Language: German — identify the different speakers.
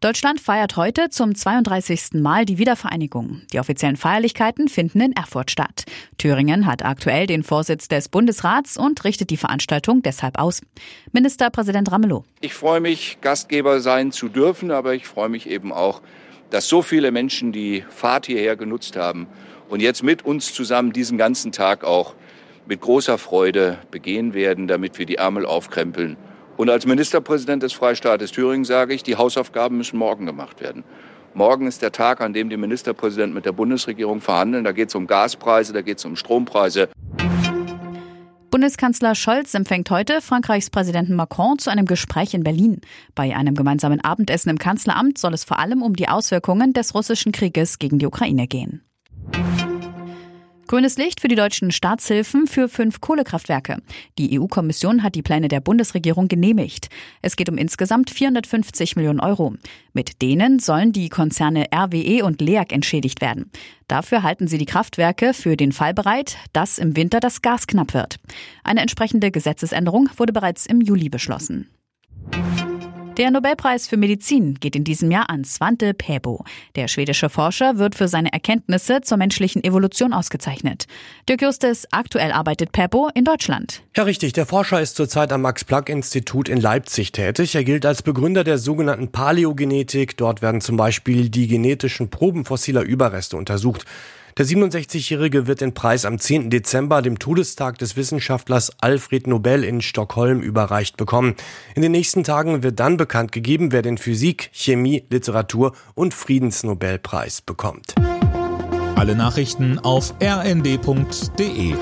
Speaker 1: Deutschland feiert heute zum 32. Mal die Wiedervereinigung. Die offiziellen Feierlichkeiten finden in Erfurt statt. Thüringen hat aktuell den Vorsitz des Bundesrats und richtet die Veranstaltung deshalb aus. Ministerpräsident Ramelow.
Speaker 2: Ich freue mich, Gastgeber sein zu dürfen, aber ich freue mich eben auch, dass so viele Menschen die Fahrt hierher genutzt haben und jetzt mit uns zusammen diesen ganzen Tag auch mit großer Freude begehen werden, damit wir die Ärmel aufkrempeln. Und als Ministerpräsident des Freistaates Thüringen sage ich, die Hausaufgaben müssen morgen gemacht werden. Morgen ist der Tag, an dem die Ministerpräsidenten mit der Bundesregierung verhandeln. Da geht es um Gaspreise, da geht es um Strompreise.
Speaker 1: Bundeskanzler Scholz empfängt heute Frankreichs Präsidenten Macron zu einem Gespräch in Berlin. Bei einem gemeinsamen Abendessen im Kanzleramt soll es vor allem um die Auswirkungen des russischen Krieges gegen die Ukraine gehen. Grünes Licht für die deutschen Staatshilfen für fünf Kohlekraftwerke. Die EU-Kommission hat die Pläne der Bundesregierung genehmigt. Es geht um insgesamt 450 Millionen Euro. Mit denen sollen die Konzerne RWE und LEAG entschädigt werden. Dafür halten sie die Kraftwerke für den Fall bereit, dass im Winter das Gas knapp wird. Eine entsprechende Gesetzesänderung wurde bereits im Juli beschlossen. Der Nobelpreis für Medizin geht in diesem Jahr an Svante Pääbo. Der schwedische Forscher wird für seine Erkenntnisse zur menschlichen Evolution ausgezeichnet. Dirk Justus, aktuell arbeitet Pääbo in Deutschland.
Speaker 3: Ja, richtig. Der Forscher ist zurzeit am Max-Planck-Institut in Leipzig tätig. Er gilt als Begründer der sogenannten Paläogenetik. Dort werden zum Beispiel die genetischen Proben fossiler Überreste untersucht. Der 67-Jährige wird den Preis am 10. Dezember, dem Todestag des Wissenschaftlers Alfred Nobel in Stockholm, überreicht bekommen. In den nächsten Tagen wird dann bekannt gegeben, wer den Physik, Chemie, Literatur und Friedensnobelpreis bekommt.
Speaker 4: Alle Nachrichten auf rnd.de